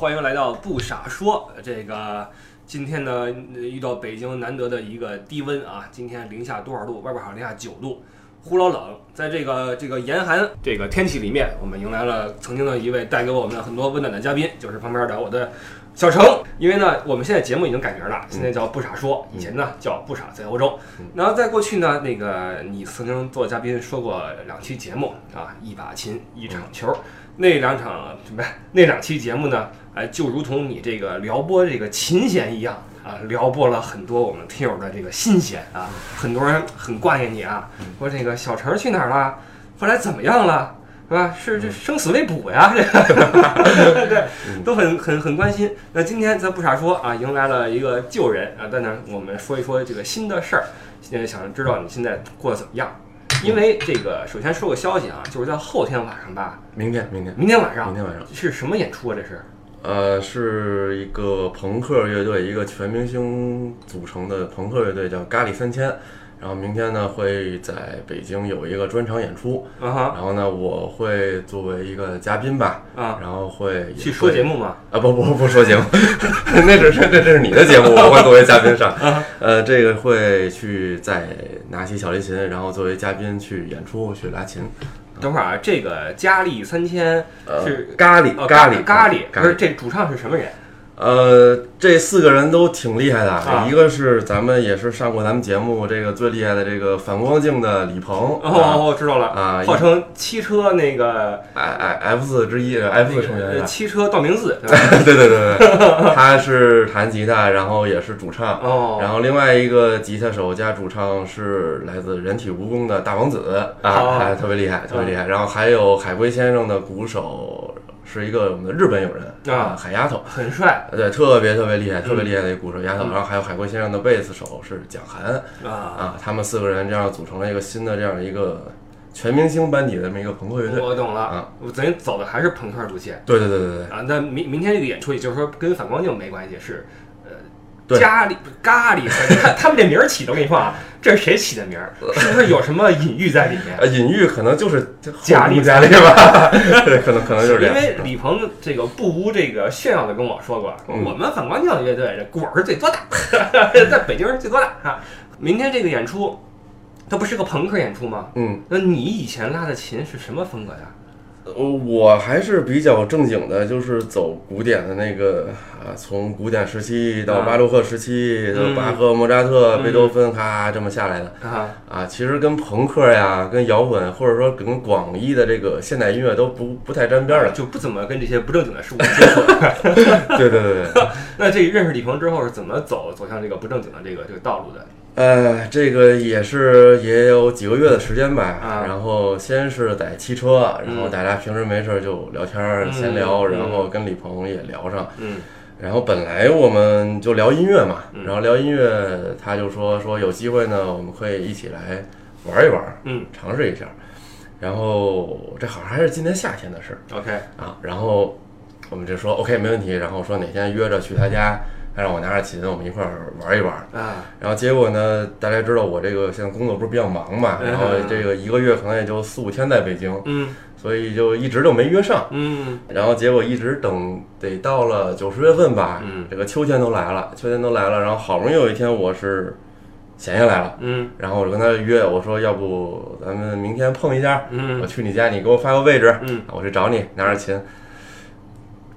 欢迎来到不傻说。这个今天呢，呃遇到北京难得的一个低温啊，今天零下多少度？外边好像零下九度，呼老冷。在这个这个严寒这个天气里面，我们迎来了曾经的一位带给我们很多温暖的嘉宾，就是旁边的我的小程。因为呢，我们现在节目已经改名了，现在叫不傻说，以前呢叫不傻在欧洲。然后在过去呢，那个你曾经做嘉宾说过两期节目啊，一把琴，一场球。那两场什么？那两期节目呢？哎，就如同你这个撩拨这个琴弦一样啊，撩拨了很多我们听友的这个心弦啊。很多人很挂念你啊，说这个小陈去哪儿了？后来怎么样了？是吧？是这生死未卜呀，这个 对，都很很很关心。那今天咱不傻说啊，迎来了一个旧人啊，在那我们说一说这个新的事儿。现在想知道你现在过得怎么样？因为这个，首先说个消息啊，就是在后天晚上吧，明天，明天，明天晚上，明天晚上是什么演出啊？这是？呃，是一个朋克乐队，一个全明星组成的朋克乐队，叫咖喱三千。然后明天呢会在北京有一个专场演出，啊哈，然后呢我会作为一个嘉宾吧，啊，然后会去说节目吗？啊不不不说节目，那只是这这是你的节目，我会作为嘉宾上。呃，这个会去再拿起小提琴，然后作为嘉宾去演出去拉琴。等会儿啊，这个佳丽三千呃咖喱咖喱，咖喱。不是这主唱是什么人？呃，这四个人都挺厉害的，啊一个是咱们也是上过咱们节目这个最厉害的这个反光镜的李鹏，哦哦，我知道了，啊号称汽车那个，I I F 四之一，F 四成员？汽车道明寺，对？对对对对，他是弹吉他，然后也是主唱。哦，然后另外一个吉他手加主唱是来自人体蜈蚣的大王子哦啊，还特别厉害，特别厉害。然后还有海龟先生的鼓手是一个我们的日本友人啊。海丫头，很帅。对，特别特别厉害，特别厉害的一个鼓手丫头。嗯。然后还有海龟先生的贝斯手是蒋涵。啊，啊，他们四个人这样组成了一个新的这样一个全明星班底的这么一个朋克乐队。我懂了。啊，我等于走的还是朋克路线。对对对对对，啊。那明明天这个演出，也就是说跟反光镜没关系，是咖喱咖喱三千，他他们这名儿起的，我跟你说啊，这是谁起的名儿？是不是有什么隐喻在里面？呃，隐喻可能就是家里家里吧，对，可能可能就是这样。因为李鹏这个不无这个炫耀的跟我说过，嗯我们反光镜乐队这果儿是最多的，在北京是最多的啊。明天这个演出，它不是个朋克演出吗？嗯，那你以前拉的琴是什么风格的？呃我还是比较正经的，就是走古典的那个啊，从古典时期到啊巴洛克时期，巴赫、莫扎特、嗯贝多芬，咔这么下来的。啊，啊，其实跟朋克呀、跟摇滚，或者说跟广义的这个现代音乐都不不太沾边儿的。就不怎么跟这些不正经的事物接触。对对对对，那这认识李鹏之后是怎么走走向这个不正经的这个这个道路的？呃，这个也是也有几个月的时间吧。啊然后先是在骑车，然后嗯大家平时没事儿就聊天儿、嗯闲聊，嗯然后跟李鹏也聊上。嗯然后本来我们就聊音乐嘛，嗯然后聊音乐，他就说说有机会呢，我们可以一起来玩一玩，嗯尝试一下。然后这好像还是今年夏天的事儿。，OK，啊，然后我们就说 OK 没问题，然后说哪天约着去他家，他让我拿着琴，我们一块儿玩一玩。啊，然后结果呢，大家知道我这个现在工作不是比较忙嘛，嗯然后这个一个月可能也就四五天在北京，嗯所以就一直就没约上。嗯然后结果一直等得到了九十月份吧，嗯这个秋天都来了，秋天都来了，然后好不容易有一天我是闲下来了，嗯然后我就跟他约，我说要不咱们明天碰一下，我嗯去你家，你给我发个位置，嗯我去找你，拿着琴，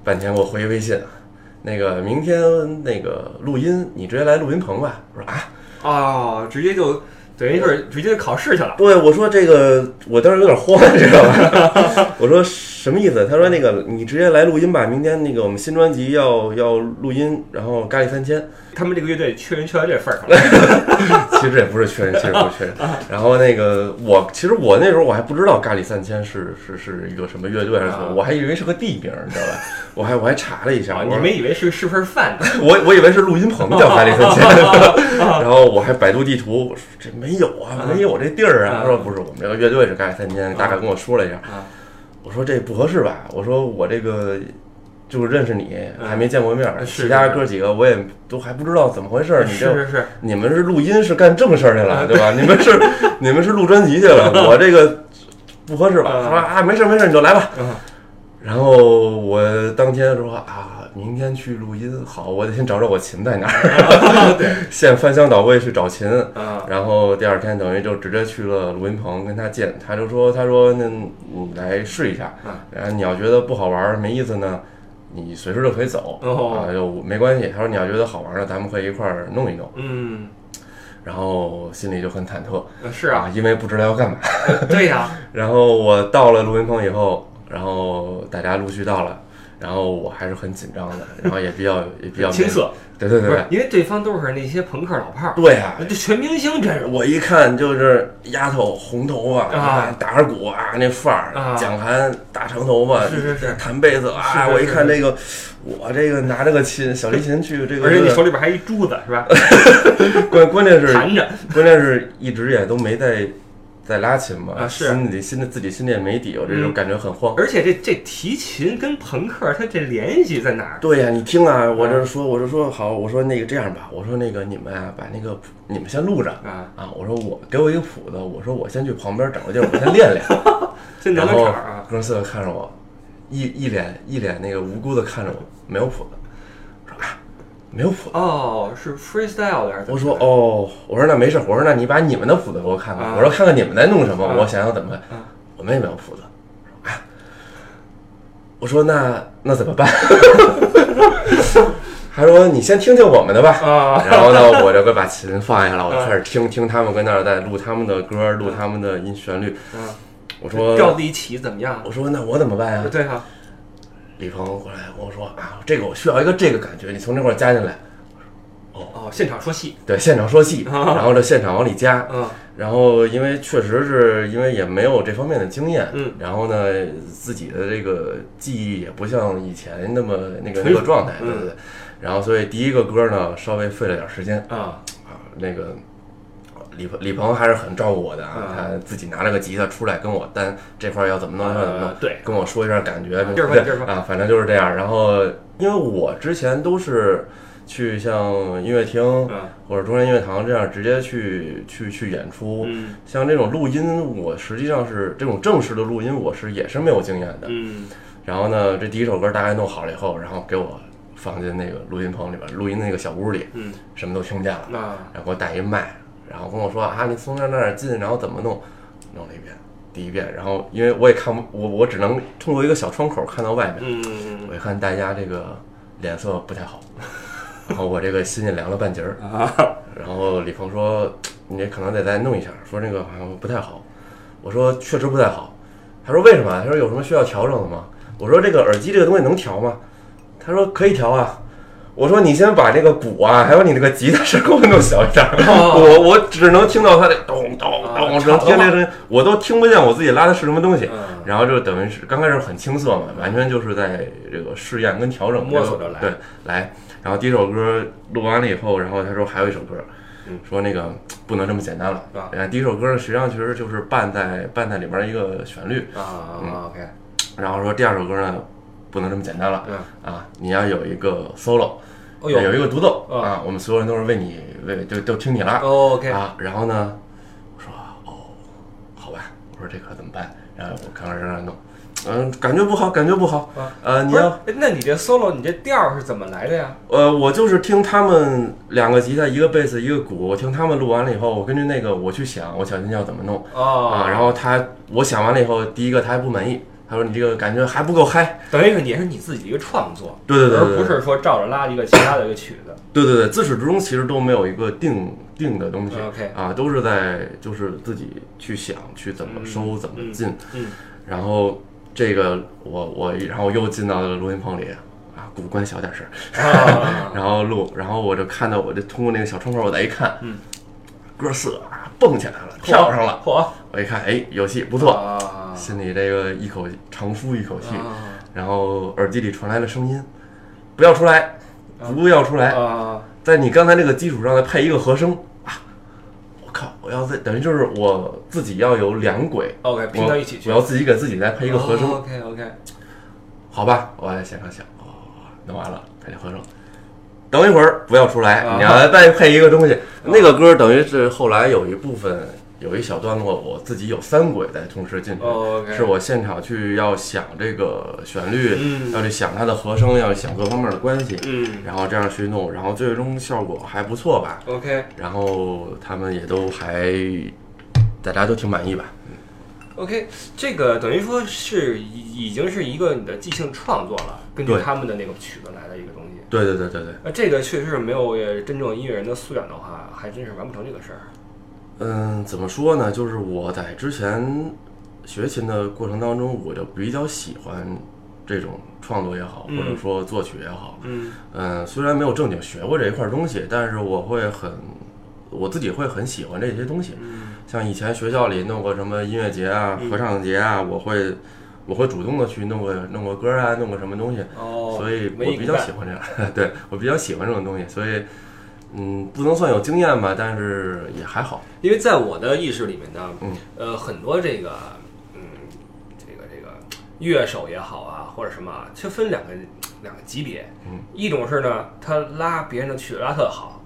半天给我回微信，那个明天那个录音，你直接来录音棚吧。我说啊，哦，直接就等于是直接考试去了。对，我说这个，我当时有点慌，你知道吧？我说什么意思？他说那个你直接来录音吧，明天那个我们新专辑要要录音，然后咖喱三千。他们这个乐队缺人缺到这份儿上了。其实也不是缺人，其实不是缺人。然后那个我，其实我那时候我还不知道咖喱三千是是是一个什么乐队还是什么，啊我还以为是个地名，你知道吧？我还我还查了一下，啊，你们以为是是份饭？我我以为是录音棚叫咖喱三千，然后我还百度地图，这没有啊，没有这地儿啊。啊他说不是，我们这个乐队是咖喱三千，大概跟我说了一下啊。我说这不合适吧？我说我这个就是认识你，嗯还没见过面其他哥几个我也都还不知道怎么回事儿。你这是是是，你们是录音是干正事儿去啊了，对吧？你们是 你们是录专辑去了，我这个不合适吧？嗯他说啊，没事儿没事儿，你就来吧。嗯然后我当天说啊，明天去录音，好，我得先找找我琴在哪儿，对，现翻箱倒柜去找琴。啊，然后第二天等于就直接去了录音棚跟他见，他就说，他说那你来试一下。嗯，然后你要觉得不好玩儿没意思呢，你随时就可以走。哦。啊，就没关系。他说你要觉得好玩儿呢，咱们可以一块儿弄一弄。嗯，然后心里就很忐忑。是啊，因为不知道要干嘛。对呀，然后我到了录音棚以后，然后大家陆续到了，然后我还是很紧张的，然后也比较 也比较青涩，对对对，因为对方都是那些朋克老炮儿，对啊，这全明星阵容，我一看就是丫头红头发啊。打着鼓啊那范儿啊，蒋涵大长头发，是是。是弹贝斯啊，是是我一看这个，我这个拿着个琴小提琴去这个，而且你手里边还一珠子是吧？关关键是弹着，关键是一直也都没在在拉琴嘛，啊是。心里心里自己心里也没底，我这种嗯。感觉很慌。而且这这提琴跟朋克它这联系在哪儿？对呀、你听啊，我这说，我就说好，我说那个这样吧，我说那个你们啊，把那个谱你们先录着。啊，啊，我说我给我一个谱子，我说我先去旁边找个地儿，我先练练。这两然后个场啊，哥四个看着我，一一脸一脸那个无辜的看着我，没有谱子，没有谱子。哦，是 freestyle 的还是我说哦，我说那没事，我说那你把你们的谱子给我看看，啊我说看看你们在弄什么，啊我想想怎么办。啊我们也没有谱子。啊我说那那怎么办？他说你先听听我们的吧。啊，然后呢，我就给把琴放下了，我就开始听听他们跟那儿在录他们的歌，录他们的音旋律。嗯我说调子一起怎么样？我说那我怎么办呀？对哈，李鹏过来跟我说啊，这个我需要一个这个感觉，你从这块儿加进来。哦哦，现场说戏，对，现场说戏，啊然后这现场往里加。嗯然后因为确实是因为也没有这方面的经验，嗯，然后呢，自己的这个记忆也不像以前那么那个纯那个状态，嗯对对对。然后所以第一个歌呢，稍微费了点时间啊，啊，那个。李鹏李鹏还是很照顾我的啊，嗯他自己拿了个吉他出来跟我单这块儿要怎么弄，要怎么弄呃，对，跟我说一下感觉，接着说接着说啊，反正就是这样。然后因为我之前都是去像音乐厅嗯或者中央音乐堂这样直接去去去演出，嗯像这种录音，我实际上是这种正式的录音，我是也是没有经验的。嗯然后呢，这第一首歌大概弄好了以后，然后给我放进那个录音棚里边，录音那个小屋里，嗯，什么都听见了。啊然后给我带一麦，然后跟我说啊，你从那儿那儿进，然后怎么弄，弄了一遍，第一遍。然后因为我也看不，我我只能通过一个小窗口看到外面，嗯我一看大家这个脸色不太好，然后我这个心也凉了半截儿。啊，然后李鹏说：“你这可能得再弄一下，说这个好像不太好。”我说：“确实不太好。”他说：“为什么？”他说：“有什么需要调整的吗？”我说：“这个耳机这个东西能调吗？”他说：“可以调啊。”我说：“你先把这个鼓啊，还有你那个吉他声给我弄小一点我我只能听到它的咚咚啊咚，我只能听这个我都听不见我自己拉的是什么东西。嗯。然后就等于是刚开始很青涩嘛，完全就是在这个试验跟调整摸索着来。对，来。然后第一首歌录完了以后，然后他说还有一首歌，嗯。说那个不能这么简单了。啊然后第一首歌呢，实际上其实就是伴在伴在里面一个旋律，啊，OK，然后说第二首歌呢不能这么简单了。嗯，啊，你要有一个 solo，哦呦有一个独奏啊啊，我们所有人都是为你为就都听你了。，OK，啊，然后呢，我说哦，好吧，我说这可怎么办？然后我刚开始让他弄，嗯、感觉不好，感觉不好。啊呃，你要，哎那你这 solo 你这调儿是怎么来的呀？呃，我就是听他们两个吉他，一个贝斯，一个鼓，我听他们录完了以后，我根据那个我去想，我小提琴要怎么弄哦啊。然后他我想完了以后，第一个他还不满意，他说你这个感觉还不够嗨。等于是也是你自己一个创作，对对对对，而不是说照着拉一个其他的一个曲子。对对对，自始至终其实都没有一个定定的东西 OK 啊，都是在就是自己去想去怎么收、嗯怎么嗯进。嗯然后这个我我然后又进到了录音棚里啊，鼓关小点声，啊，然后录，然后我就看到我这通过那个小窗口，我再一看，嗯，哥四啊蹦起来了，跳上了，嚯，我一看，哎，有戏，不不错，啊，心里这个一口长舒一口气，啊。然后耳机里传来了声音，不要出来，不要出来，啊，在你刚才那个基础上再配一个和声啊！我靠，我要再等于就是我自己要有两轨，OK，拼到一起去，我要自己给自己再配一个和声，OK OK，好吧？我在现场想，哦，弄完了配这和声，等一会儿不要出来，啊。你要再配一个东西。那个歌等于是后来有一部分有一小段落我自己有三轨在同时进行，哦，OK，是我现场去要想这个旋律，嗯要去想它的和声，要去想各方面的关系，嗯然后这样去弄，然后最终效果还不错吧。，OK 然后他们也都还，大家都挺满意吧。OK，这个等于说是已已经是一个你的即兴创作了，根据他们的那个曲子来的一个东西。对对对对对，那这个确实是没有呃真正音乐人的素养的话，还真是完不成这个事儿。嗯，怎么说呢？就是我在之前学琴的过程当中，我就比较喜欢这种创作也好，嗯或者说作曲也好。嗯嗯，虽然没有正经学过这一块东西，但是我会很，我自己会很喜欢这些东西。嗯像以前学校里弄过什么音乐节啊、合唱节啊，我会我会主动的去弄个弄个歌啊，弄个什么东西。哦，所以我比较喜欢这样，对我比较喜欢这种东西，所以嗯，不能算有经验吧，但是也还好。因为在我的意识里面呢，嗯。呃，很多这个，嗯，这个这个乐手也好啊，或者什么啊，其实分两个两个级别，嗯，一种是呢，他拉别人的曲拉特好，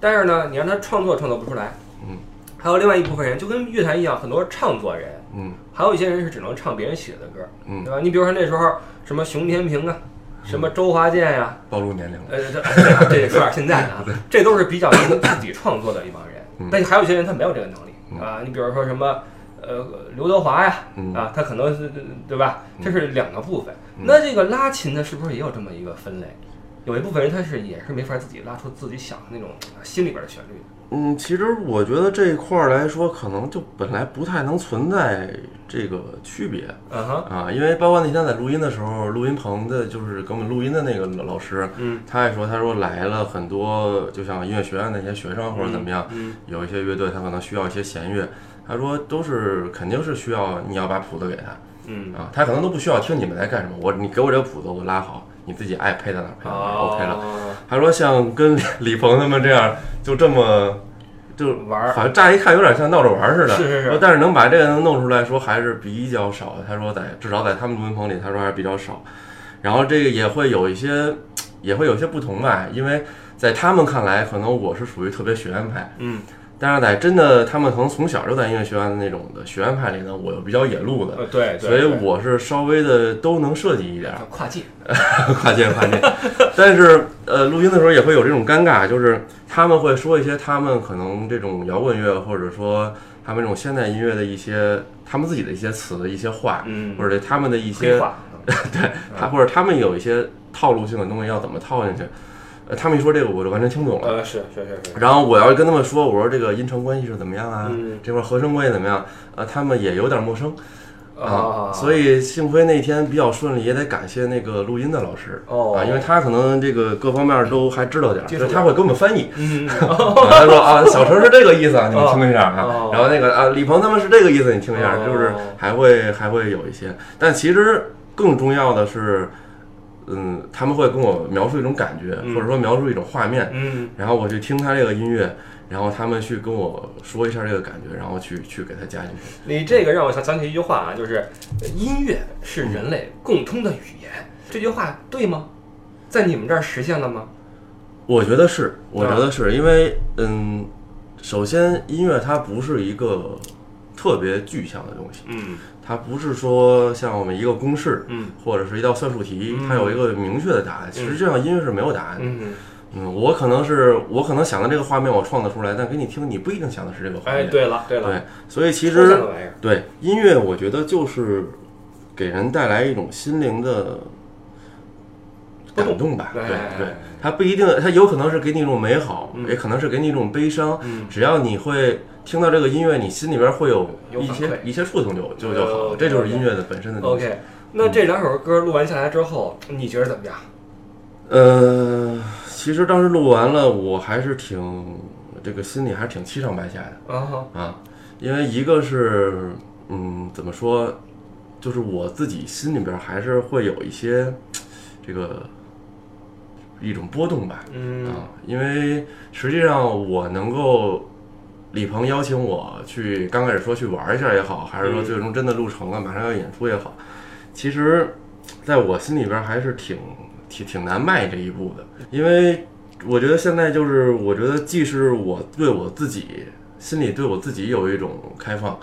但是呢，你让他创作创作不出来，嗯，还有另外一部分人就跟乐坛一样，很多唱作人，嗯。还有一些人是只能唱别人写的歌，嗯。对吧？你比如说那时候什么熊天平啊，什么周华健呀、暴露年龄了。呃，这这这说点现在的啊，这都是比较能自己创作的一帮人嗯。但还有一些人他没有这个能力嗯啊，你比如说什么呃刘德华呀嗯啊，他可能是对吧？这是两个部分。嗯那这个拉琴呢，是不是也有这么一个分类？有一部分人他是也是没法自己拉出自己想的那种啊心里边的旋律的。嗯，其实我觉得这一块儿来说，可能就本来不太能存在这个区别嗯哼，啊，因为包括那天在录音的时候，录音棚的就是给我们录音的那个老师，嗯他也说，他说来了很多，就像音乐学院那些学生或者怎么样，嗯有一些乐队他可能需要一些弦乐，他说都是肯定是需要你要把谱子给他嗯，啊，他可能都不需要听你们在干什么，我你给我这个谱子我拉好，你自己爱配在哪儿配在哪儿、OK 了。哦，他说像跟李李鹏他们这样就这么就玩儿反正乍一看有点像闹着玩儿似的，是是是但是能把这个能弄出来说还是比较少的。他说在至少在他们录音棚里，他说还是比较少。然后这个也会有一些也会有些不同吧，因为在他们看来，可能我是属于特别学院派，嗯，但是在真的他们可能从小就在音乐学院的那种的学院派里呢，我又比较野路的，呃对，对所以我是稍微的都能设计一点儿。跨界。跨界 跨界，但是呃，录音的时候也会有这种尴尬，就是他们会说一些他们可能这种摇滚乐或者说他们这种现代音乐的一些他们自己的一些词、一些话，嗯，或者他们的一些 对。他或者他们有一些套路性的东西要怎么套进去，呃，他们一说这个我就完全听懂了。呃，是是是是。然后我要跟他们说，我说这个音程关系是怎么样啊？嗯这块和声关系怎么样？呃，他们也有点陌生啊，所以幸亏那天比较顺利，也得感谢那个录音的老师。哦啊，因为他可能这个各方面都还知道点儿，就是他会给我们翻译。他说啊，小陈是这个意思啊，你们听一下啊哦。然后那个啊，李鹏他们是这个意思，你听一下，哦就是还会还会有一些。但其实更重要的是，嗯，他们会跟我描述一种感觉，嗯或者说描述一种画面，嗯然后我去听他这个音乐，然后他们去跟我说一下这个感觉，然后去去给他加进去。你这个让我想想起一句话啊，就是呃音乐是人类共通的语言，这句话对吗？在你们这儿实现了吗？我觉得是，我觉得是因为，嗯，首先音乐它不是一个特别具象的东西，嗯它不是说像我们一个公式嗯或者是一道算术题嗯，它有一个明确的答案。嗯实际上音乐是没有答案的。嗯，嗯，我可能是我可能想的这个画面我创作出来，但给你听你不一定想的是这个画哎，面。对了对了，对，所以其实对音乐，我觉得就是给人带来一种心灵的感动吧。对哎对，它不一定，它有可能是给你一种美好，嗯也可能是给你一种悲伤。嗯只要你会听到这个音乐，你心里边会有一些一些触动就就就好。这就是音乐的本身的东西。OK，那这两首歌录完下来之后，你觉得怎么样？呃，其实当时录完了，我还是挺这个心里还是挺七上八下的。啊哈，啊，因为一个是，嗯，怎么说，就是我自己心里边还是会有一些这个一种波动吧，嗯啊，因为实际上我能够。李鹏邀请我去，刚开始说去玩一下也好，还是说嗯。最终真的录成了，马上要演出也好，其实在我心里边还是挺挺挺难迈这一步的，因为我觉得现在就是，我觉得既是我对我自己心里对我自己有一种开放，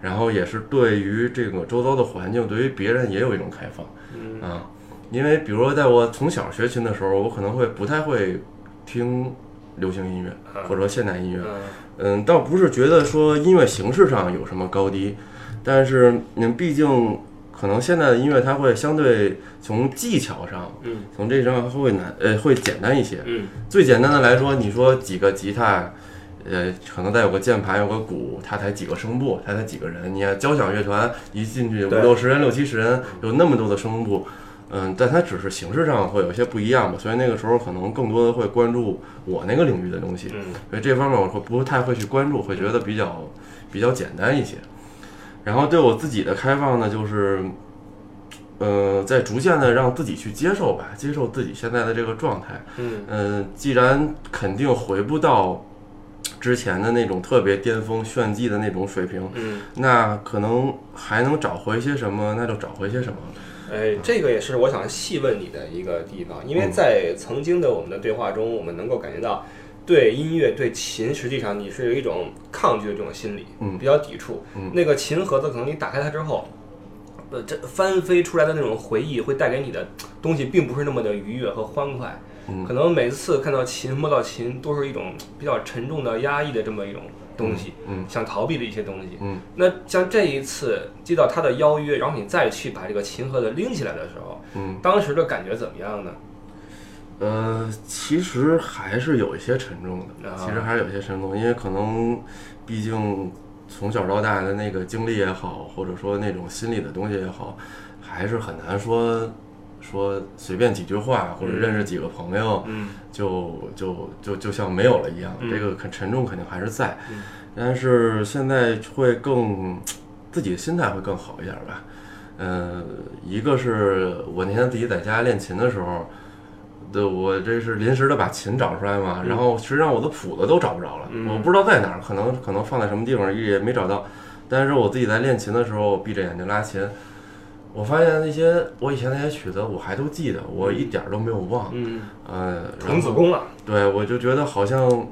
然后也是对于这个周遭的环境，对于别人也有一种开放。嗯。啊，因为比如说在我从小学琴的时候，我可能会不太会听流行音乐嗯。或者说现代音乐，嗯嗯，倒不是觉得说音乐形式上有什么高低，但是嗯，毕竟可能现在的音乐它会相对从技巧上，嗯从这上会难，呃，会简单一些。嗯最简单的来说，你说几个吉他，呃，可能再有个键盘，有个鼓，它才几个声部，它才几个人。你看交响乐团一进去五六十人、六七十人，有那么多的声部，嗯，但它只是形式上会有一些不一样吧。所以那个时候可能更多的会关注我那个领域的东西。嗯所以这方面我会不太会去关注，会觉得比较比较简单一些。然后对我自己的开放呢，就是，呃，在逐渐的让自己去接受吧，接受自己现在的这个状态。嗯呃、既然肯定回不到之前的那种特别巅峰炫技的那种水平，嗯，那可能还能找回些什么，那就找回些什么。哎，这个也是我想细问你的一个地方，因为在曾经的我们的对话中，我们能够感觉到。对音乐、对琴，实际上你是有一种抗拒的这种心理，嗯比较抵触。嗯那个琴盒子可能你打开它之后，呃，这翻飞出来的那种回忆，会带给你的东西，并不是那么的愉悦和欢快。嗯可能每次看到琴、摸到琴，都是一种比较沉重的、压抑的这么一种东西，嗯想逃避的一些东西。嗯那像这一次接到他的邀约，然后你再去把这个琴盒子拎起来的时候，嗯，当时的感觉怎么样呢？呃，其实还是有一些沉重的，啊其实还是有些沉重，因为可能毕竟从小到大的那个经历也好，或者说那种心理的东西也好，还是很难说说随便几句话或者认识几个朋友，嗯就就就就像没有了一样，嗯。这个很沉重肯定还是在，嗯。但是现在会更自己的心态会更好一点吧。嗯，一个是我那天自己在家练琴的时候，对我这是临时的把琴找出来嘛，嗯。然后实际上我的谱子都找不着了，嗯。我不知道在哪儿，可能可能放在什么地方也没找到。但是我自己在练琴的时候，闭着眼睛拉琴，我发现那些我以前那些曲子我还都记得，我一点儿都没有忘。嗯，呃，童子功了。对我就觉得好像，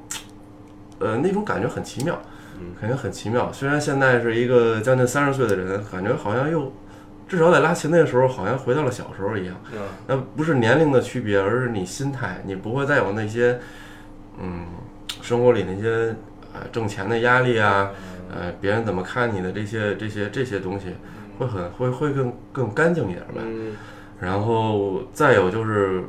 呃，那种感觉很奇妙，嗯感觉很奇妙。虽然现在是一个将近三十岁的人，感觉好像又至少在拉琴那个时候，好像回到了小时候一样。嗯那不是年龄的区别，而是你心态，你不会再有那些，嗯，生活里那些呃挣钱的压力啊，呃，别人怎么看你的这些这些这些东西，会很会会更更干净一点吧。嗯然后再有就是，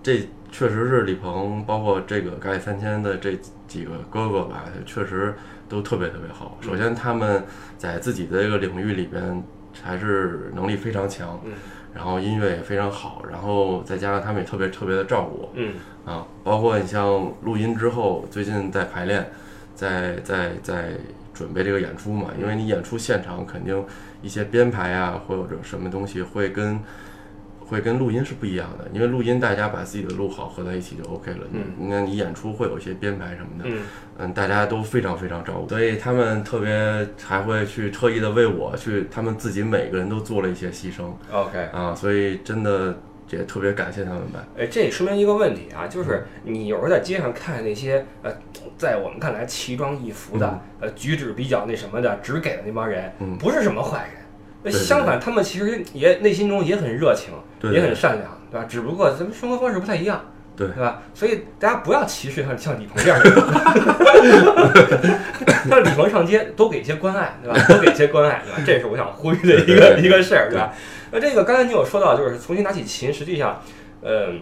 这确实是李鹏，包括这个咖喱三千的这几个哥哥吧，确实都特别特别好。首先他们在自己的这个领域里边还是能力非常强，嗯然后音乐也非常好，然后再加上他们也特别特别的照顾我。嗯啊，包括你像录音之后，最近在排练，在在在准备这个演出嘛，因为你演出现场肯定一些编排啊，或者什么东西会跟会跟录音是不一样的，因为录音大家把自己的录好合在一起就 OK 了，嗯，那你演出会有一些编排什么的，嗯。嗯，大家都非常非常照顾，所以他们特别还会去特意的为我去，他们自己每个人都做了一些牺牲，OK。啊，所以真的也特别感谢他们吧。哎，这也说明一个问题啊，就是你有时候在街上看那些呃，在我们看来奇装异服的、呃，举止比较那什么的，只给的那帮人，嗯不是什么坏人。那相反，他们其实也内心中也很热情，对也很善良，对吧？只不过咱们生活方式不太一样，对对吧？所以大家不要歧视像像李鹏这样的人，像李鹏上街多给一些关爱，对吧？多给一些关爱，对吧？这是我想呼吁的一个一个事儿，对吧？那这个刚才你有说到，就是重新拿起琴，实际上，嗯。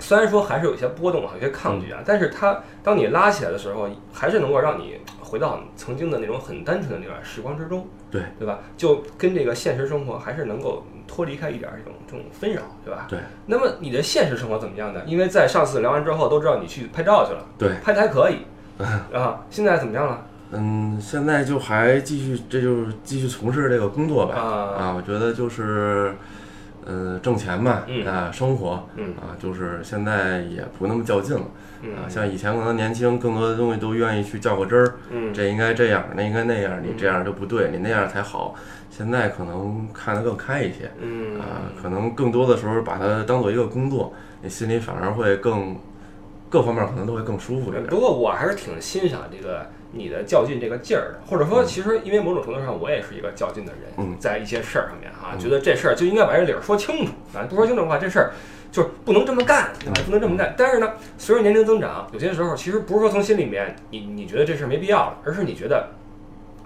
虽然说还是有一些波动啊，有些抗拒啊，但是它当你拉起来的时候，还是能够让你回到曾经的那种很单纯的那段时光之中，对对吧？就跟这个现实生活还是能够脱离开一点儿这种这种纷扰，对吧？对。那么你的现实生活怎么样呢？因为在上次聊完之后，都知道你去拍照去了，对，拍的还可以，啊，现在怎么样了？嗯，现在就还继续，这就是继续从事这个工作呗。啊，啊，我觉得就是，呃，挣钱嘛，嗯啊，生活，嗯啊，就是现在也不那么较劲了。啊，嗯像以前可能年轻，更多的东西都愿意去较个真儿，嗯这应该这样，那应该那样，你这样就不对，你那样才好。现在可能看得更开一些，嗯啊，可能更多的时候把它当做一个工作，你心里反而会更，各方面可能都会更舒服一点。不过我还是挺欣赏这个你的较劲这个劲儿的，或者说，其实因为某种程度上，我也是一个较劲的人，嗯在一些事儿上面哈，嗯觉得这事儿就应该把这理儿说清楚啊，不说清楚的话，这事儿就是不能这么干，对吧？不能这么干。但是呢，随着年龄增长，有些时候其实不是说从心里面你你觉得这事儿没必要了，而是你觉得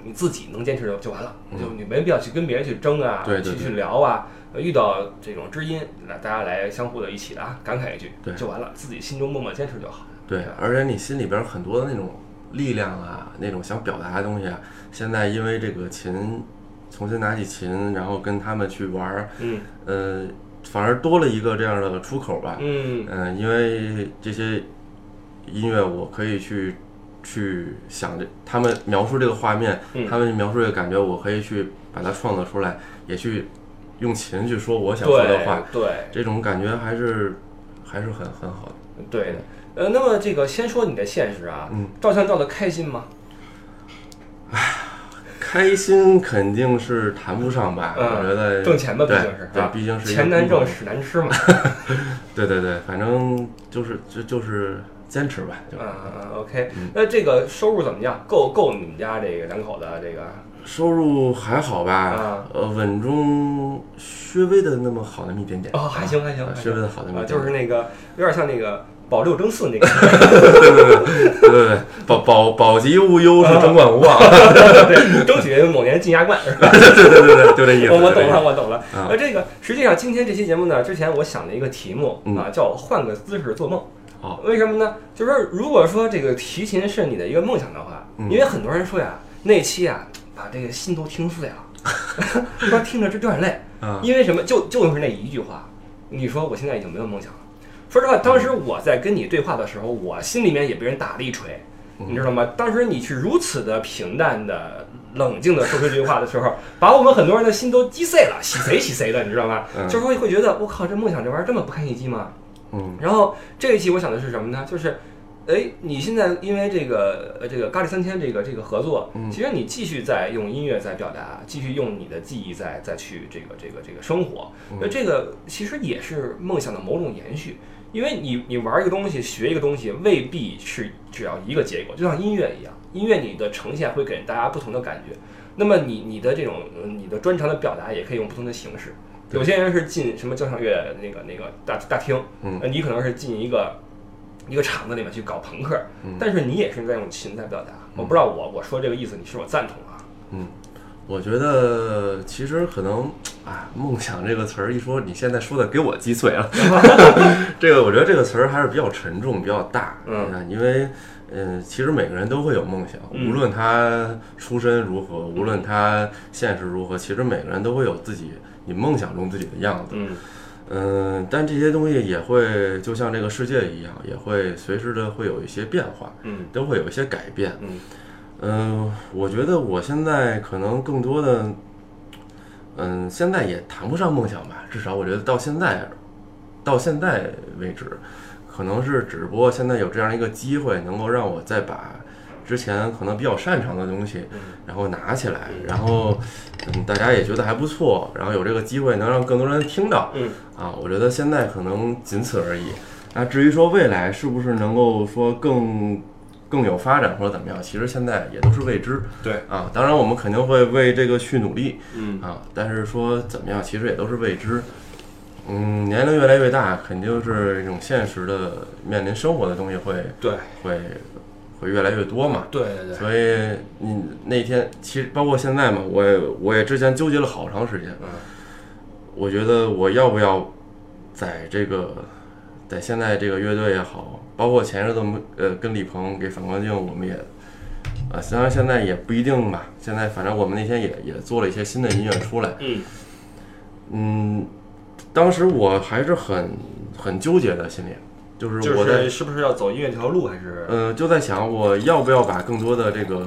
你自己能坚持就就完了，嗯就你没必要去跟别人去争啊，对对去去聊啊。呃遇到这种知音，那大家来相互的一起的啊，感慨一句对就完了，自己心中默默坚持就好。对，而且你心里边很多的那种力量啊，那种想表达的东西啊，现在因为这个琴，重新拿起琴，然后跟他们去玩儿，嗯呃，反而多了一个这样的出口吧。嗯嗯、因为这些音乐我可以去去想这他们描述这个画面，嗯他们描述这个感觉，我可以去把它创造出来，也去用琴去说我想说的话，对对这种感觉还是还是很很好的。对的。呃，那么这个先说你的现实啊，嗯照相照的开心吗？开心肯定是谈不上吧，嗯我觉得挣钱吧，毕竟是啊，对毕竟是钱难挣，屎难吃嘛。对对对，反正就是就就是坚持吧，就嗯，OK 嗯。那这个收入怎么样？够够你们家这个两口子这个收入还好吧，啊呃，稳中稍微的那么好那么一点点，哦，还行还行啊还行稍微的好那么啊，一点点，就是那个有点像那个保六争四那个，对对对对对对，保保保级无忧是争冠无望，对，争取某年进亚冠是吧？对对对对，就这意思，我懂了，我懂了。那，这个实际上今天这期节目呢，之前我想了一个题目啊，叫换个姿势做梦。好，为什么呢？就是说，如果说这个提琴是你的一个梦想的话，因为很多人说呀，那期啊，把这个心都听碎了，说听着就掉眼泪。因为什么？就就是那一句话，你说我现在已经没有梦想了。说实话，当时我在跟你对话的时候，我心里面也被人打了一锤，嗯你知道吗？当时你是如此的平淡的、冷静的说出这句话的时候，把我们很多人的心都击碎了，洗谁洗谁的，你知道吗？嗯就是说会觉得我靠，这梦想这玩意儿这么不堪一击吗？嗯然后这一期我想的是什么呢？就是，哎，你现在因为这个呃这个咖喱三千这个这个合作，嗯其实你继续在用音乐在表达，继续用你的记忆在再去这个这个这个生活，嗯那这个其实也是梦想的某种延续。因为你你玩一个东西，学一个东西，未必是只要一个结果，就像音乐一样，音乐你的呈现会给大家不同的感觉。那么你你的这种呃你的专长的表达也可以用不同的形式。有些人是进什么交响乐那个那个大大厅，嗯呃，你可能是进一个一个场子里面去搞朋克，嗯但是你也是在用琴在表达。我不知道我我说这个意思你是否赞同啊？嗯，我觉得其实可能啊，梦想这个词儿一说，你现在说的给我击碎了。这个我觉得这个词儿还是比较沉重、比较大。嗯啊，因为嗯，其实每个人都会有梦想，嗯无论他出身如何，无论他现实如何，其实每个人都会有自己你梦想中自己的样子。嗯嗯，但这些东西也会就像这个世界一样，也会随时的会有一些变化，嗯都会有一些改变。嗯嗯，我觉得我现在可能更多的，嗯，现在也谈不上梦想吧，至少我觉得到现在，到现在为止，可能是只不过现在有这样一个机会，能够让我再把之前可能比较擅长的东西，嗯然后拿起来，然后嗯，大家也觉得还不错，然后有这个机会能让更多人听到，嗯啊，我觉得现在可能仅此而已。那至于说未来是不是能够说更更有发展或者怎么样，其实现在也都是未知对，啊。当然，我们肯定会为这个去努力嗯啊，但是说怎么样，其实也都是未知。嗯，年龄越来越大，肯定是一种现实的面临生活的东西会对会会越来越多嘛。对对对，所以你那天其实包括现在嘛，我也我也之前纠结了好长时间，嗯我觉得我要不要在这个在现在这个乐队也好，包括前日子我们呃跟李鹏给反光镜，我们也啊，虽然现在也不一定吧，现在反正我们那天也也做了一些新的音乐出来，嗯。嗯，当时我还是很很纠结的心里，就是我在是是不是要走音乐这条路，还是？呃，就在想我要不要把更多的这个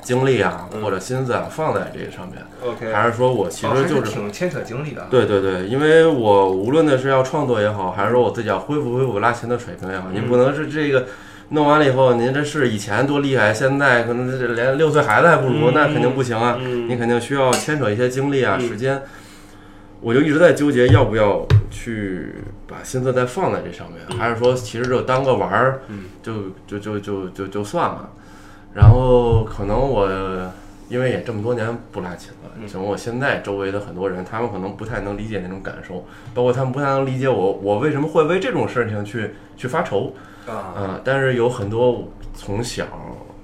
精力啊嗯或者心思啊放在这个上面，OK？还是说我其实就是是挺牵扯精力的。对对对，因为我无论的是要创作也好，还是说我自己要恢复恢复拉琴的水平也好，你嗯不能是这个弄完了以后，您这是以前多厉害，现在可能这连六岁孩子还不如，嗯那肯定不行啊！嗯你肯定需要牵扯一些精力啊、嗯时间。我就一直在纠结要不要去把心思再放在这上面，还是说其实就当个玩儿，嗯就就就就就就算了。然后可能我因为也这么多年不拉琴了，嗯。从我现在周围的很多人，他们可能不太能理解那种感受，包括他们不太能理解我我为什么会为这种事情去去发愁。啊，啊、但是有很多从小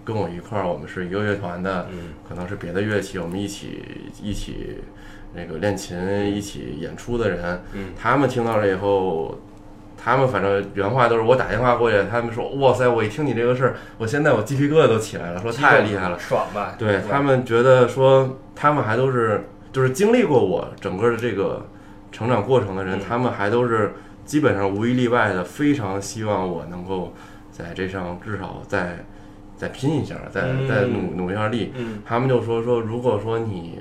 跟我一块儿，我们是一个乐团的，嗯。可能是别的乐器，我们一起一起那个练琴、一起演出的人，嗯。他们听到了以后，他们反正原话都是我打电话过去，他们说哇塞，我一听你这个事儿，我现在我鸡皮疙瘩都起来了，说太厉害了。爽吧？对他们觉得说，他们还都是就是经历过我整个的这个成长过程的人，嗯他们还都是基本上无一例外的非常希望我能够在这上至少再再拼一下，再嗯再努努一下力。嗯他们就说说，如果说你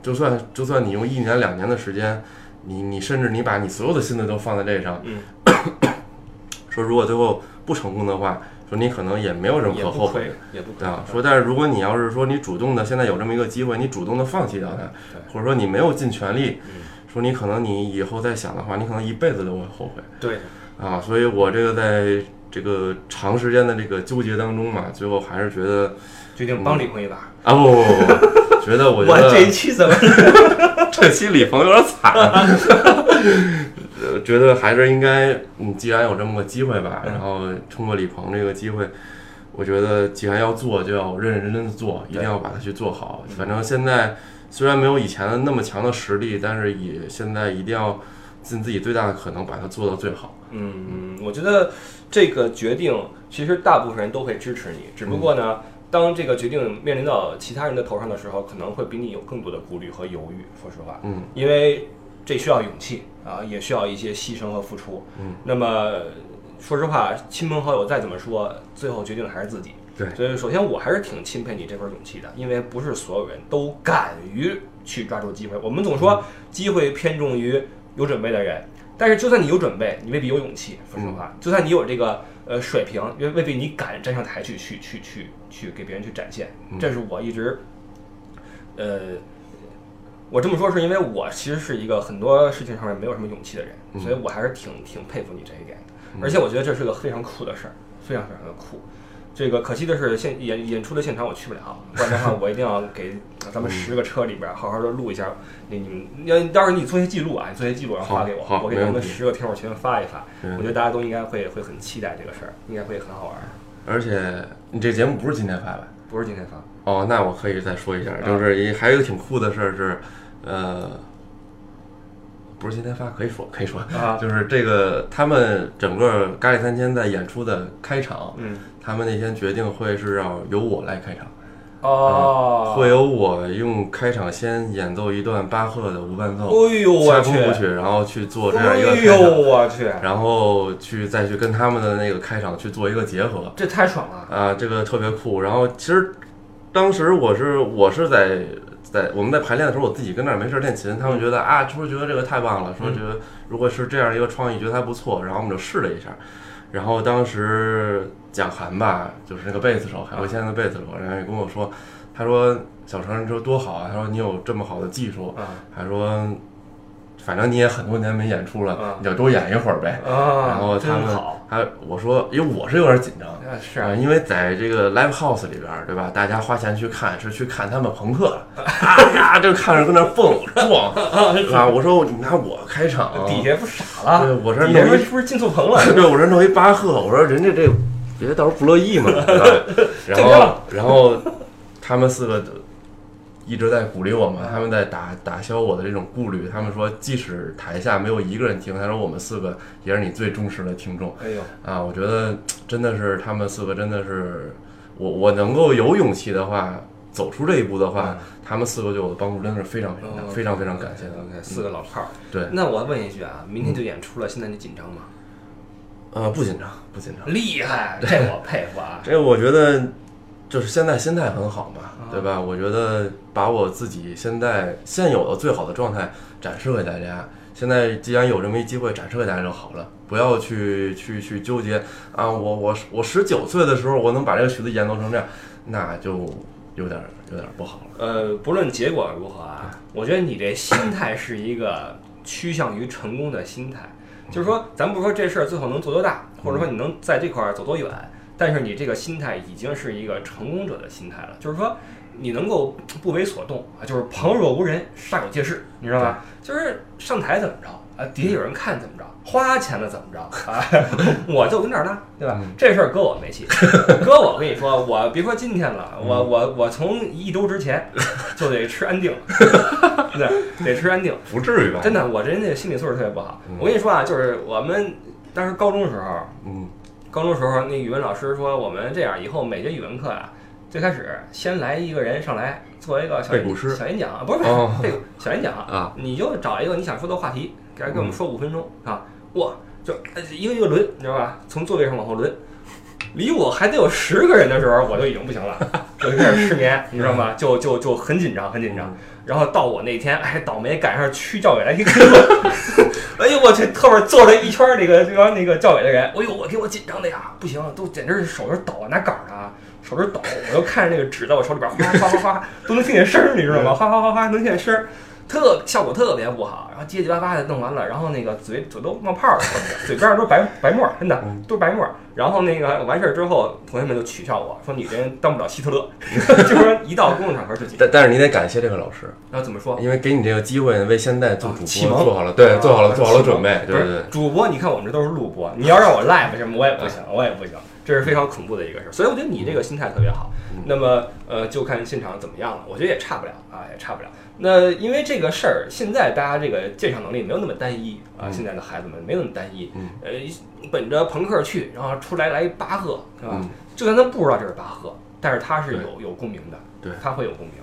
就算就算你用一年两年的时间，你你甚至你把你所有的心思都放在这上，嗯，说如果最后不成功的话，说你可能也没有什么可后悔亏，也不亏对啊，说但是如果你要是说你主动的现在有这么一个机会，你主动的放弃掉它，或者说你没有尽全力嗯，说你可能你以后再想的话，你可能一辈子都会后悔对，啊。所以我这个在这个长时间的这个纠结当中嘛，最后还是觉得决定帮李鹏一把。啊不不不不，觉得我觉得这一期怎么？这期李鹏有点惨，呃，觉得还是应该，嗯，既然有这么个机会吧，嗯然后通过李鹏这个机会，我觉得既然要做，就要认认真真的做，一定要把它去做好。反正现在虽然没有以前的那么强的实力，但是也现在一定要尽自己最大的可能把它做到最好。嗯，我觉得这个决定其实大部分人都会支持你，只不过呢，当这个决定面临到其他人的头上的时候，可能会比你有更多的顾虑和犹豫。说实话，嗯，因为这需要勇气啊，也需要一些牺牲和付出。嗯，那么说实话，亲朋好友再怎么说，最后决定的还是自己。对所以首先我还是挺钦佩你这份勇气的，因为不是所有人都敢于去抓住机会。我们总说机会偏重于有准备的人，但是就算你有准备，你未必有勇气。说实话，就算你有这个呃水平，也未必你敢站上台去去去去去给别人去展现。这是我一直呃。我这么说是因为我其实是一个很多事情上面没有什么勇气的人，所以我还是挺挺佩服你这一点的。而且我觉得这是个非常酷的事儿，非常非常的酷。这个可惜的是现演演出的现场我去不了，不然的话我一定要给咱们十个车里边儿好好的录一下。那你们要到时候你做些记录啊，你做些记录然后发给我，我给咱们十个听友群发一发。嗯我觉得大家都应该会会很期待这个事儿，应该会很好玩儿。而且你这节目不是今天发吧？不是今天发，哦，那我可以再说一下，就是一还有一个挺酷的事儿是，呃，不是今天发，可以说可以说，啊。就是这个他们整个咖喱三千在演出的开场，嗯，他们那天决定会是要由我来开场，哦，会有我用开场先演奏一段巴赫的无伴奏哎呦我去，曲，然后去做这样一个哎开场，呦我去，然后去再去跟他们的那个开场去做一个结合，这太爽了。啊，这个特别酷。然后其实当时我是我是在在我们在排练的时候，我自己跟那儿没事儿练琴，他们觉得啊，是不是觉得这个太棒了？说觉得如果是这样一个创意，觉得还不错。然后我们就试了一下。然后当时蒋涵吧，就是那个贝斯手，海会现在的贝斯手，然后也跟我说，他说小程，你说多好啊！他说你有这么好的技术，啊还说反正你也很多年没演出了啊，你就多演一会儿呗。啊，然后他们他我说，因为我是有点紧张。啊是啊，因为在这个 live house 里边，对吧？大家花钱去看，是去看他们朋克，啊呀，就看着跟那蹦 撞，是吧？我说你拿我开场，底下不傻了，对我这弄一，是不是进错棚了？对我这弄一巴赫，我说人家这别到时候不乐意嘛，对吧？然 后然后他们四个一直在鼓励我嘛，他们在打打消我的这种顾虑。他们说，即使台下没有一个人听，他说我们四个也是你最忠实的听众。哎呦，啊，我觉得真的是他们四个真的是，我我能够有勇气的话，走出这一步的话，他们四个对我的帮助真的是非常非常非常非常感谢的。四个老炮儿。对，那我问一句啊，明天就演出了，现在你紧张吗？呃，不紧张，不紧张。厉害，这我佩服啊！这个我觉得就是现在心态很好嘛，啊对吧？我觉得把我自己现在现有的最好的状态展示给大家。现在既然有这么一机会展示给大家就好了，不要去去去纠结啊！我我我十九岁的时候我能把这个曲子演奏成这样，那就有点有点不好了。呃，不论结果如何啊，我觉得你这心态是一个趋向于成功的心态。就是说，咱不说这事儿最后能做多大，或者说你能在这块儿走多远，但是你这个心态已经是一个成功者的心态了，就是说你能够不为所动啊，就是旁若无人，煞有介事，你知道吧？就是上台怎么着啊，底下有人看怎么着，花钱了怎么着啊，我就跟这儿呢，对吧？这事儿搁我没戏，搁我跟你说，我别说今天了，我我我从一周之前 就得吃安定，对，得吃安定，不至于吧？真的，我这人那心理素质特别不好。我跟你说啊，就是我们当时高中时候，嗯，高中时候那语文老师说，我们这样以后每节语文课啊，最开始先来一个人上来做一个小背古诗小演讲，不是不是哦这个 小演讲啊，你就找一个你想说的话题，给给我们说五分钟啊，哇，就呃一个一个轮，你知道吧？从座位上往后轮。离我还得有十个人的时候，我就已经不行了，我 就开始失眠，你知道吗？就就就很紧张，很紧张。然后到我那天，哎，倒霉赶上区教委来一个课，哎呦我去，后边坐着一圈儿那个这个那个教委的人，哎呦我给我紧张的呀，不行，都简直是手都抖啊，拿杆儿啊，手都抖，我就看着那个纸在我手里边哗哗哗哗哗，都能听见声儿，你知道吗？哗哗哗哗能听见声儿。特效果特别不好，然后结结巴巴的弄完了，然后那个嘴嘴都冒泡了，嘴边上都是白白沫儿，真的都是白沫儿。然后那个完事儿之后，同学们就取笑我说你这人当不了希特勒，就说一到公共场合就。但但是你得感谢这个老师，然后怎么说？因为给你这个机会，为现在做主播做好了，对，啊做好了做好了准备，对不是对对。主播，你看我们这都是录播，你要让我 live 什么，我也不行，我也不行，这是非常恐怖的一个事儿。所以我觉得你这个心态特别好。那么呃，就看现场怎么样了，我觉得也差不了啊，也差不了。那因为这个事儿，现在大家这个鉴赏能力没有那么单一啊，嗯现在的孩子们没有那么单一。嗯呃，本着朋克去，然后出来来一巴赫，是吧？嗯就算他不知道这是巴赫，但是他是有有共鸣的，对他会有共鸣。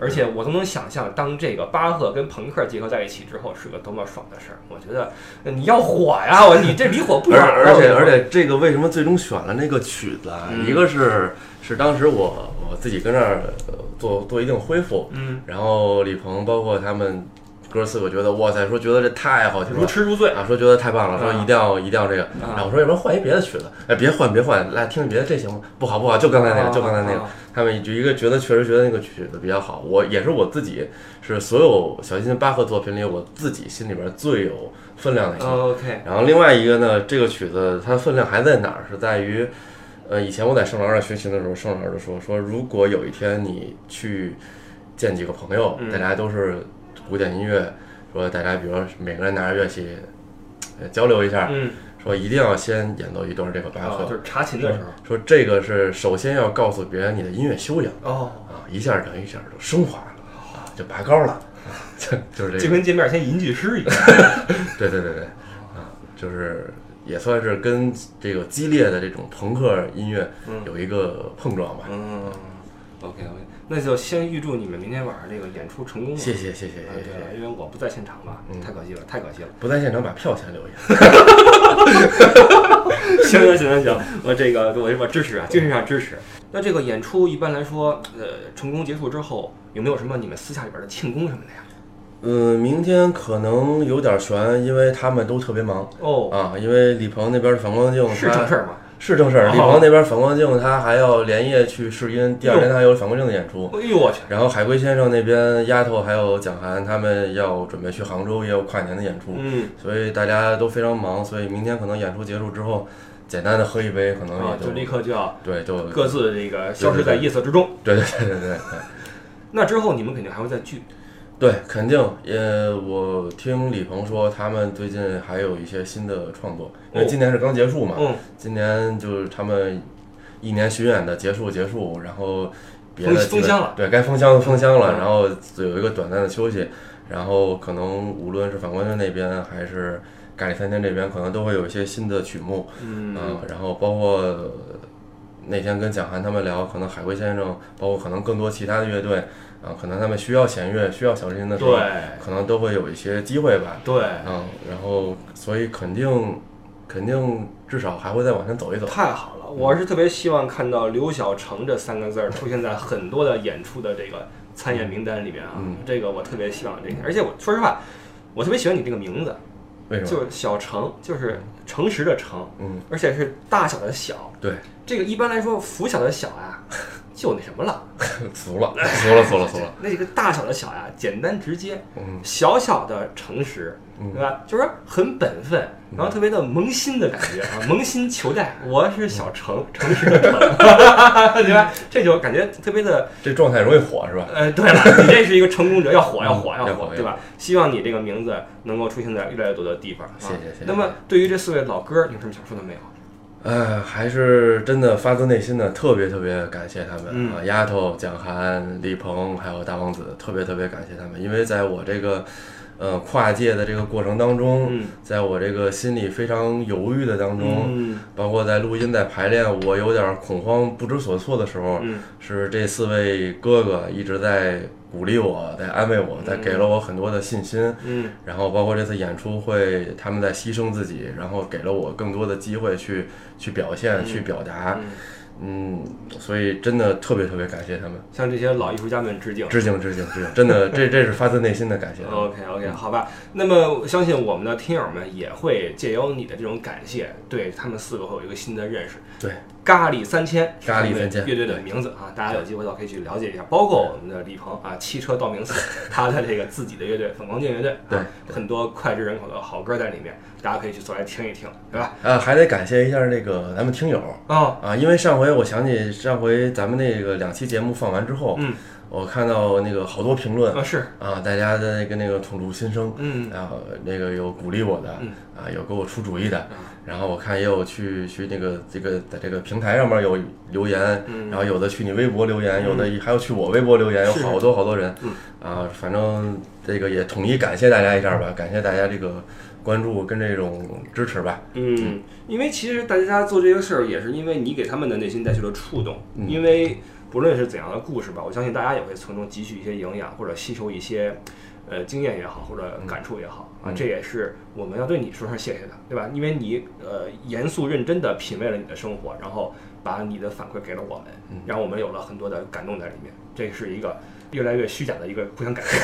而且我都能想象，当这个巴赫跟朋克结合在一起之后，是个多么爽的事儿。我觉得呃你要火呀，我你这离火不远而且而且这个为什么最终选了那个曲子啊？嗯一个是是当时我我自己跟那儿呃做做一定恢复，嗯，然后李鹏包括他们哥四个觉得哇塞，说觉得这太好听如了。痴如醉。啊，说觉得太棒了，说啊一定要一定要这个，然后我说要不然换一别的曲子，哎，别换别换，来听听别的，这行吗？不好不好，就刚才那个，就刚才那个啊，他们就一个觉得确实觉得那个曲子比较好，我也是我自己是所有小提琴巴赫作品里我自己心里边最有分量的一个。OK，然后另外一个呢，这个曲子它分量还在哪儿？是在于，呃，以前我在圣老师学琴的时候，圣老师就说说，如果有一天你去见几个朋友，嗯大家都是古典音乐，说大家比如说每个人拿着乐器，呃交流一下，嗯，说一定要先演奏一段这个巴赫，啊就是查琴的时候。说这个是首先要告诉别人你的音乐修养哦，啊，一下等于一下就升华了啊，就拔高了，啊 就就是这就个。跟见面先吟句诗一样。对对对对，啊，就是也算是跟这个激烈的这种朋克音乐嗯有一个碰撞吧。嗯，OK OK，那就先预祝你们明天晚上这个演出成功吧。谢谢谢谢谢啊，对了，谢，因为我不在现场嘛，嗯太可惜了，太可惜了。不在现场把票钱留下。行行行行行，我这个我我支持啊，精神上支持。那这个演出一般来说，呃，成功结束之后，有没有什么你们私下里边的庆功什么的呀？嗯，明天可能有点悬，因为他们都特别忙哦，啊。因为李鹏那边的反光镜是正事儿吗？是正事儿，哦李鹏那边反光镜他还要连夜去试音，第二天他还有反光镜的演出。哎呦我去，然后海龟先生那边丫头还有蒋涵他们要准备去杭州，也有跨年的演出。嗯，所以大家都非常忙，所以明天可能演出结束之后，简单的喝一杯，可能啊，也就立刻就要对，就各自这个消失在夜色之中。对对对对对对 那之后你们肯定还会再聚。对，肯定。呃，我听李鹏说，他们最近还有一些新的创作，因为哦今年是刚结束嘛，嗯，今年就是他们一年巡演的结束结束，然后别封的封箱了，对该封箱的封箱了，嗯然后有一个短暂的休息，然后可能无论是反光圈那边还是咖喱餐厅这边，可能都会有一些新的曲目。嗯嗯，然后包括呃那天跟蒋涵他们聊，可能海龟先生，包括可能更多其他的乐队，啊，可能他们需要弦乐、需要小提琴的时候，对可能都会有一些机会吧。对，嗯，然后所以肯定肯定至少还会再往前走一走。太好了！我是特别希望看到刘小成这三个字儿出现在很多的演出的这个参演名单里面啊。嗯这个我特别希望这个，而且我说实话，我特别喜欢你这个名字，为什么？就是小诚，就是诚实的诚，嗯，而且是大小的小。对，这个一般来说，拂晓的晓啊，就那什么了，服了，服了，服了，服了。那个大小的小呀，简单直接，嗯小小的诚实，嗯对吧？就是很本分，然后特别的萌新的感觉 啊，萌新求带。我是小诚，诚实的诚，对吧？这就感觉特别的。这状态容易火是吧？呃，对了，你这是一个成功者，要火，要火，嗯要火，对吧？希望你这个名字能够出现在越来越多的地方。啊谢谢谢谢那么，对于这四位老哥，你有什么想说的没有？哎，还是真的发自内心的特别特别感谢他们、嗯啊，丫头、蒋涵、李鹏还有大王子，特别特别感谢他们，因为在我这个呃跨界的这个过程当中，嗯在我这个心里非常犹豫的当中，嗯包括在录音、在排练，我有点恐慌、不知所措的时候，嗯是这四位哥哥一直在鼓励我，在安慰我，在给了我很多的信心。嗯然后包括这次演出会，他们在牺牲自己，然后给了我更多的机会去去表现、嗯去表达。嗯，嗯，所以真的特别特别感谢他们，向这些老艺术家们致敬。致敬致敬致敬，真的 这这是发自内心的感谢。OK OK，好吧。那么我相信我们的听友们也会借由你的这种感谢，对他们四个会有一个新的认识。对，咖喱三千，咖喱三千。乐队的名字啊，大家有机会倒可以去了解一下。包括我们的李鹏啊，汽车道明寺，他的这个自己的乐队反光镜乐队，啊对，很多脍炙人口的好歌在里面，大家可以去搜来听一听，对吧？啊，还得感谢一下那个咱们听友。哦，啊，因为上回我想起上回咱们那个两期节目放完之后，嗯，我看到那个好多评论啊是，啊，大家的那个那个吐露心声，嗯。然后那个有鼓励我的，嗯。啊，有给我出主意的，啊然后我看也有去去那个这个在这个平台上面有留言，嗯。然后有的去你微博留言，有的还有去我微博留言，有好多好多人，嗯。啊，反正这个也统一感谢大家一下吧，感谢大家这个关注跟这种支持吧，嗯，因为其实大家做这些事儿，也是因为你给他们的内心带去了触动。嗯。因为不论是怎样的故事吧，我相信大家也会从中汲取一些营养，或者吸收一些呃经验也好，或者感触也好啊。嗯这也是我们要对你说声谢谢的，对吧？因为你呃严肃认真的品味了你的生活，然后把你的反馈给了我们，嗯让我们有了很多的感动在里面。这是一个越来越虚假的一个互相感谢。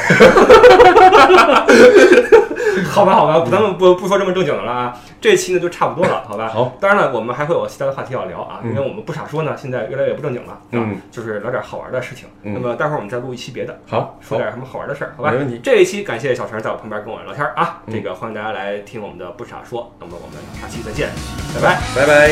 好吧，好吧，咱们不不说这么正经的了啊。这期呢就差不多了，好吧？好，当然了，我们还会有其他的话题要聊啊，嗯因为我们不傻说呢，现在越来越不正经了，啊嗯，就是聊点好玩的事情。嗯那么待会儿我们再录一期别的，好，说点什么好玩的事儿，好吧？没问题这一期感谢小陈在我旁边跟我聊天啊，嗯这个欢迎大家来听我们的不傻说，那么我们下期再见，拜拜。拜拜。